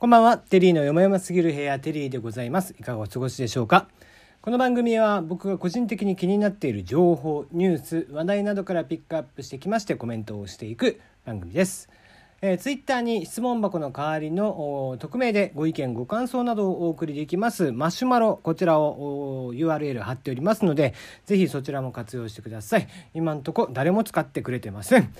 こんばんは、テリーのよもやますぎる部屋、テリーでございます。いかがお過ごしでしょうか？この番組は僕が個人的に気になっている情報、ニュース、話題などからピックアップしてきましてコメントをしていく番組です。えー、ツイッターに質問箱の代わりの匿名でご意見ご感想などをお送りできます。マシュマロこちらを URL 貼っておりますのでぜひそちらも活用してください。今んとこ誰も使ってくれてません。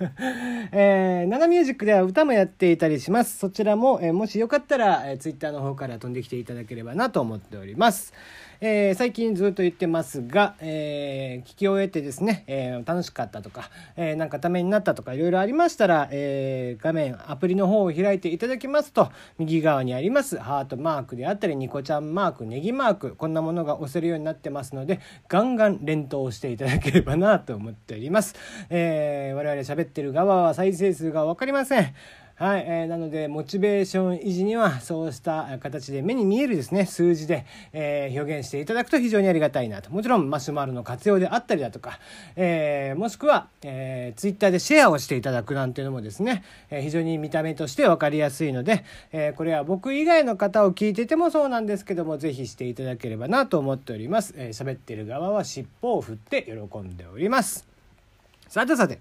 えー、ナナミュージックでは歌もやっていたりします。そちらも、えー、もしよかったら、えー、ツイッターの方から飛んできていただければなと思っております。えー、最近ずっと言ってますが、えー、聞き終えてですね、えー、楽しかったとか、えー、なんかためになったとかいろいろありましたら、えー、画面アプリの方を開いていただきますと右側にありますハートマークであったりニコちゃんマークネギマークこんなものが押せるようになってますのでガンガン連投していただければなと思っております、えー、我々喋ってる側は再生数が分かりません。はい、えー、なのでモチベーション維持にはそうした形で目に見えるですね数字で、えー、表現していただくと非常にありがたいなともちろんマシュマロの活用であったりだとか、えー、もしくは、えー、ツイッターでシェアをしていただくなんていうのもですね、えー、非常に見た目として分かりやすいので、えー、これは僕以外の方を聞いててもそうなんですけども是非していただければなと思っております。えー、喋ってる側は尻尾を振って喜んでおります。さてさて、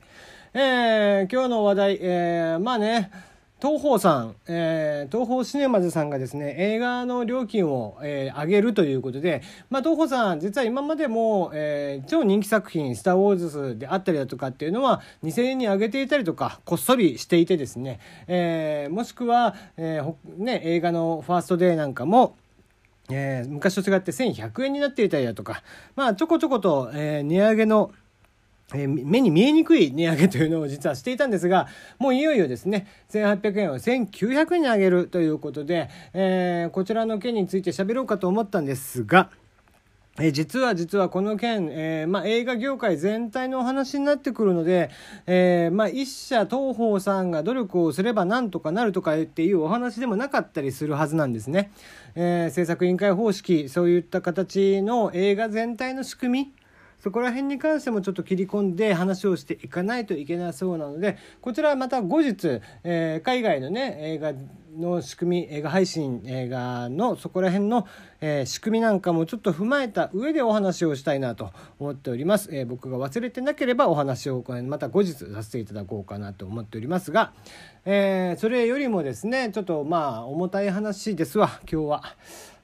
えー、今日の話題、えー、まあね東宝さん、えー、東宝シネマズさんがですね、映画の料金を、えー、上げるということで、まあ、東宝さん、実は今までも、えー、超人気作品、スター・ウォーズであったりだとかっていうのは、2000円に上げていたりとか、こっそりしていてですね、えー、もしくは、えーね、映画のファーストデーなんかも、えー、昔と違って1100円になっていたりだとか、まあ、ちょこちょこと、えー、値上げの、えー、目に見えにくい値上げというのを実はしていたんですが、もういよいよですね、1800円を1900円に上げるということで、えー、こちらの件について喋ろうかと思ったんですが、え実は実はこの件、えーまあ、映画業界全体のお話になってくるので、えーまあ、一社東宝さんが努力をすればなんとかなるとかっていうお話でもなかったりするはずなんですね。えー、制作委員会方式そういった形の映画全体の仕組みそこら辺に関してもちょっと切り込んで話をしていかないといけなそうなのでこちらはまた後日、えー、海外のね映画の仕組み映画配信映画のそこら辺の、えー、仕組みなんかもちょっと踏まえた上でお話をしたいなと思っております、えー、僕が忘れてなければお話をまた後日させていただこうかなと思っておりますが、えー、それよりもですねちょっとまあ重たい話ですわ今日は。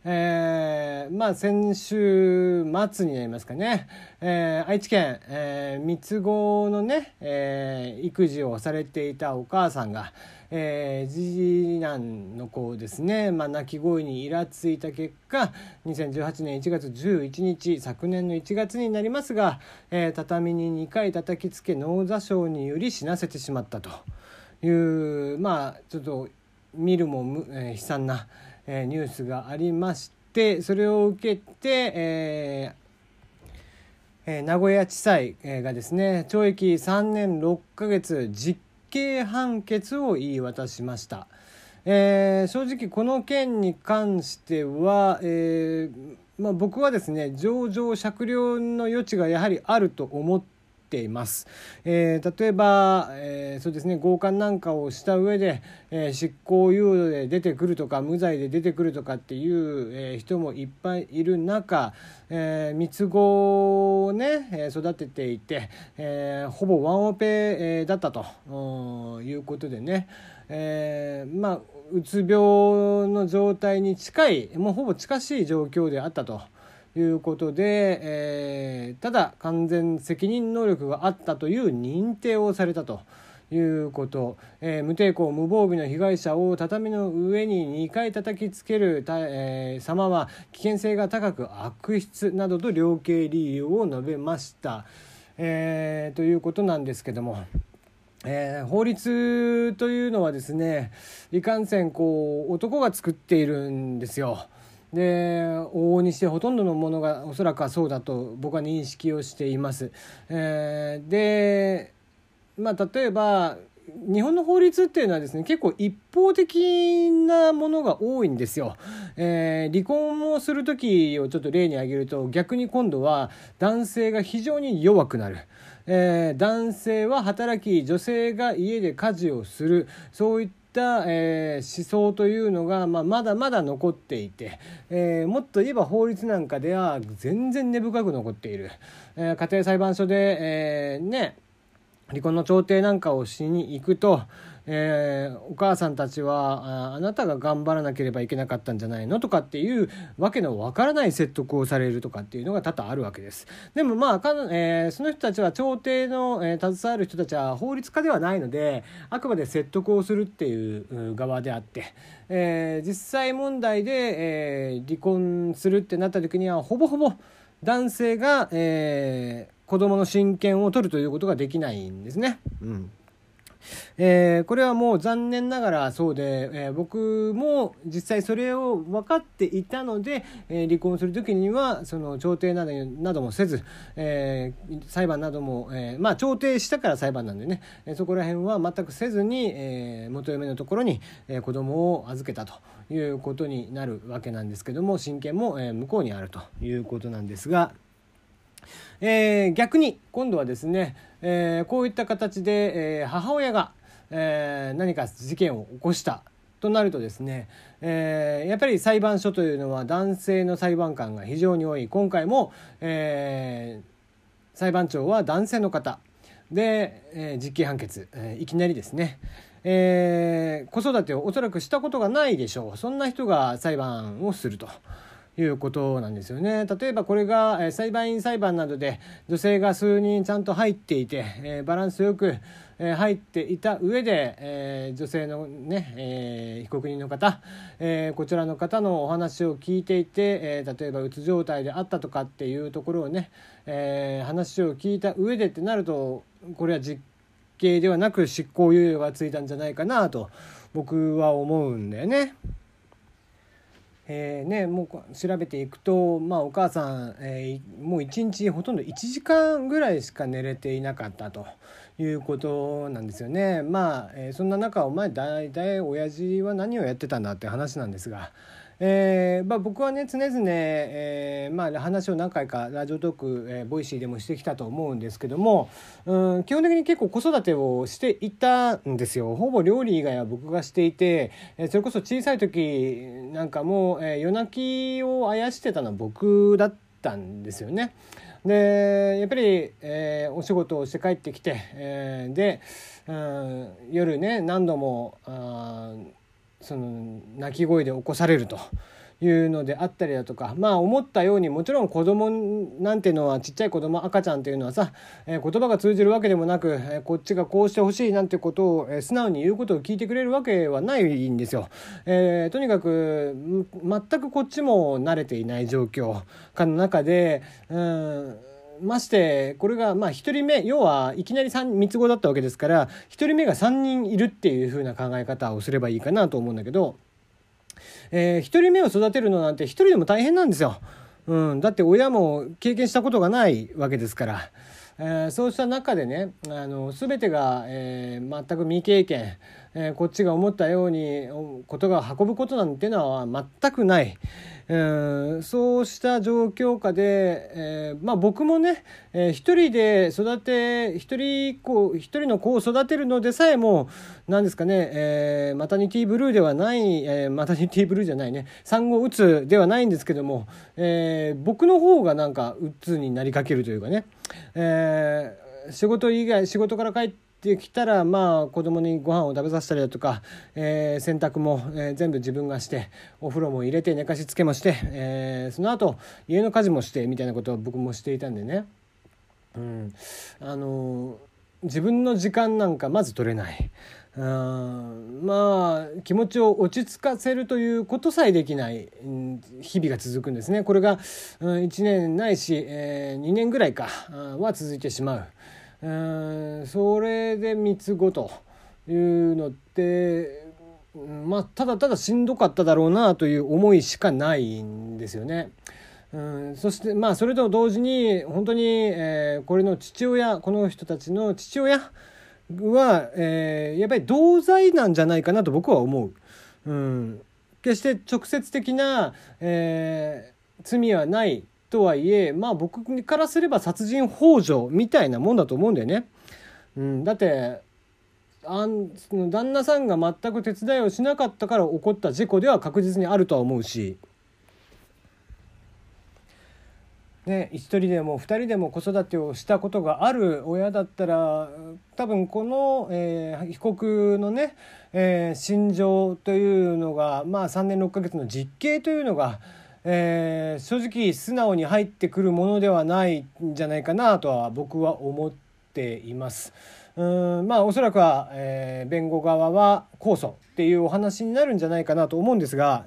えー、まあ先週末になりますかね、えー、愛知県、えー、三つ子のね、えー、育児をされていたお母さんが、えー、次男の子をですね、まあ、泣き声にイラついた結果2018年1月11日昨年の1月になりますが、えー、畳に2回叩きつけ脳挫傷により死なせてしまったというまあちょっと見るも、えー、悲惨なえー、ニュースがありましてそれを受けて、えーえー、名古屋地裁がですね懲役3年6ヶ月実刑判決を言い渡しました。えー、正直この件に関しては、えーまあ、僕はですね情状酌量の余地がやはりあると思ってています。えー、例えば、えー、そうですね強姦なんかをした上で、えー、執行猶予で出てくるとか無罪で出てくるとかっていう、え人もいっぱいいる中、え三つ子をね、育てていて、えほぼワンオペ、えだったということでね、えまあうつ病の状態に近いもうほぼ近しい状況であったと。いうことで、えー、ただ完全責任能力があったという認定をされたと。いうこと、えー、無抵抗無防備の被害者を畳の上に2回叩きつけるた、えー、様は危険性が高く悪質などと量刑理由を述べました、えー、ということなんですけども。えー、法律というのはですねいかんせんこう男が作っているんですよ。で往々にしてほとんどのものがおそらくはそうだと僕は認識をしています。えー、でまあ例えば日本の法律っていうのはですね結構一方的なものが多いんですよ。えー、離婚をする時をちょっと例に挙げると逆に今度は男性が非常に弱くなる。えー、男性は働き女性が家で家事をするそういったた、えー、思想というのが、まあ、まだまだ残っていて、えー、もっと言えば法律なんかでは全然根深く残っている、えー、家庭裁判所で、えー、ね離婚の調停なんかをしに行くと、えー、お母さんたちはあなたが頑張らなければいけなかったんじゃないのとかっていうわけのわからない説得をされるとかっていうのが多々あるわけです。でもまあか、えー、その人たちは調停の、えー、携わる人たちは法律家ではないのであくまで説得をするっていう側であって、えー、実際問題で、えー、離婚するってなった時にはほぼほぼ男性が、えー、子供の親権を取るということができないんですね。うんえー、これはもう残念ながらそうで、えー、僕も実際それを分かっていたので、えー、離婚する時にはその調停などなどもせず、え裁判なども、えまあ調停したから裁判なんでね、えそこら辺は全くせずに、え元嫁のところに、え子供を預けたということになるわけなんですけども親権も、え向こうにあるということなんですが。えー、逆に今度はですね、えー、こういった形で、えー、母親が、えー、何か事件を起こしたとなるとですね、えー、やっぱり裁判所というのは男性の裁判官が非常に多い。今回も、えー、裁判長は男性の方。で、えー、実刑判決、えー、いきなりですね、えー、子育てをおそらくしたことがないでしょう。そんな人が裁判をすると。いうことなんですよね。例えばこれが、裁判員裁判などで女性が数人ちゃんと入っていて、え、バランスよく、入っていた上で、え、女性のね、え被告人の方、えこちらの方のお話を聞いていて、え例えばうつ状態であったとかっていうところをね、え話を聞いた上でってなるとこれは実刑ではなく執行猶予がついたんじゃないかなと僕は思うんだよね。えーね、もう調べていくと、まあ、お母さん、えー、もう1日ほとんど1時間ぐらいしか寝れていなかったということなんですよね。まあ、えー、そんな中お前大体親父は何をやってたんだって話なんですが。えーまあ、僕はね常々、えーまあ、話を何回かラジオトーク、えー、ボイシーでもしてきたと思うんですけども、うん、基本的に結構子育てをしていたんですよほぼ料理以外は僕がしていて、えー、それこそ小さい時なんかも、えー、夜泣きをあやしてたのは僕だったんですよね。でやっぱり、えー、お仕事をして帰ってきて、えー、で、うん、夜ね何度もあその泣き声で起こされるというのであったりだとかまあ思ったようにもちろん子供なんていうのはちっちゃい子供赤ちゃんっていうのはさ、えー、言葉が通じるわけでもなく、えー、こっちがこうしてほしいなんてことを、えー、素直に言うことを聞いてくれるわけはないんですよ。え、とにかく全くこっちも慣れていない状況かの中でうんましてこれがまあ1人目要はいきなり 3, 3つ子だったわけですから1人目が3人いるっていう風な考え方をすればいいかなと思うんだけど、えー、1人目を育てるのなんて1人でも大変なんですよ。うん、だって親も経験したことがないわけですから。えー、そうした中でねあの全てが、えー、全く未経験、えー、こっちが思ったようにことが運ぶことなんていうのは全くない、えー、そうした状況下で、えー、まあ、僕もね、えー、一人で育て一人子一人の子を育てるのでさえも何ですかね、えー、マタニティブルーではない、え、マタニティブルーじゃないね産後うつではないんですけども、え、僕の方がなんかうつになりかけるというかね、えー、仕事以外仕事から帰ってってきたらまあ子供にご飯を食べさせたりだとか、えー、洗濯も、えー、全部自分がしてお風呂も入れて寝かしつけもして、えー、その後家の家事もしてみたいなことを僕もしていたんでね、うん、あの自分の時間なんかまず取れない。うんまあ気持ちを落ち着かせるということさえできない日々が続くんですねこれが、1年ないし、2年ぐらいかは続いてしまう。うんそれで3つ子というのってまあただただしんどかっただろうなという思いしかないんですよね。うん、そしてまあそれと同時に本当に、えー、これの父親この人たちの父親は、えー、やっぱり同罪なんじゃないかなと僕は思う。うん、決して直接的な、えー、罪はないとはいえまあ僕からすれば殺人幇助みたいなもんだと思うんだよね。うん、だってあんその旦那さんが全く手伝いをしなかったから起こった事故では確実にあるとは思うし。ね、1人でも2人でも子育てをしたことがある親だったら多分この、えー、被告のね、えー、心情というのが、まあ、3年6ヶ月の実刑というのが、えー、正直素直に入ってくるものではないんじゃないかなとは僕は思っています。うんまあおそらくは、えー、弁護側は控訴っていうお話になるんじゃないかなと思うんですが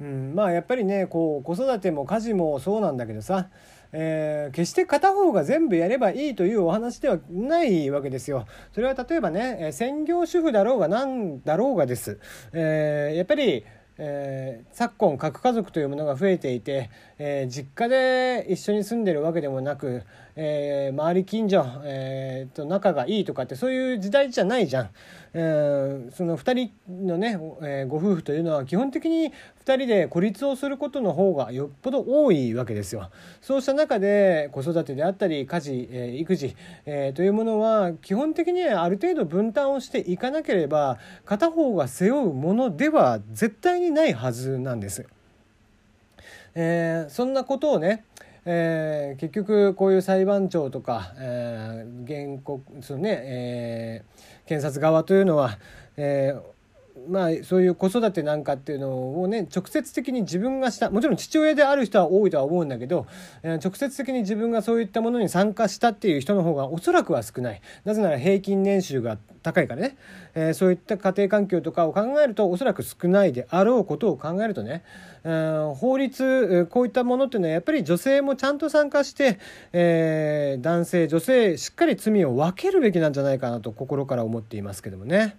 うん、まあやっぱりねこう子育ても家事もそうなんだけどさ、えー、決して片方が全部やればいいというお話ではないわけですよ。それは例えばね専業主婦だろうが何だろうがです。えー、やっぱりえー、昨今核家族というものが増えていて、えー、実家で一緒に住んでるわけでもなく、えー、周り近所、えー、と仲がいいとかってそういう時代じゃないじゃん。えー、その2人のね、えー、ご夫婦というのは基本的に2人で孤立をすることの方がよっぽど多いわけですよ。そうした中で子育てであったり家事、えー、育児、えー、というものは基本的にはある程度分担をしていかなければ片方が背負うものでは絶対にないはずなんです。えー、そんなことをねえー、結局こういう裁判長とか、えー、原告そのね、えー、検察側というのは、えーまあ、そういう子育てなんかっていうのをね直接的に自分がしたもちろん父親である人は多いとは思うんだけど、えー、直接的に自分がそういったものに参加したっていう人の方がおそらくは少ないなぜなら平均年収が高いからね、えー、そういった家庭環境とかを考えるとおそらく少ないであろうことを考えるとね、えー、法律こういったものっていうのはやっぱり女性もちゃんと参加して、え、男性女性しっかり罪を分けるべきなんじゃないかなと心から思っていますけどもね。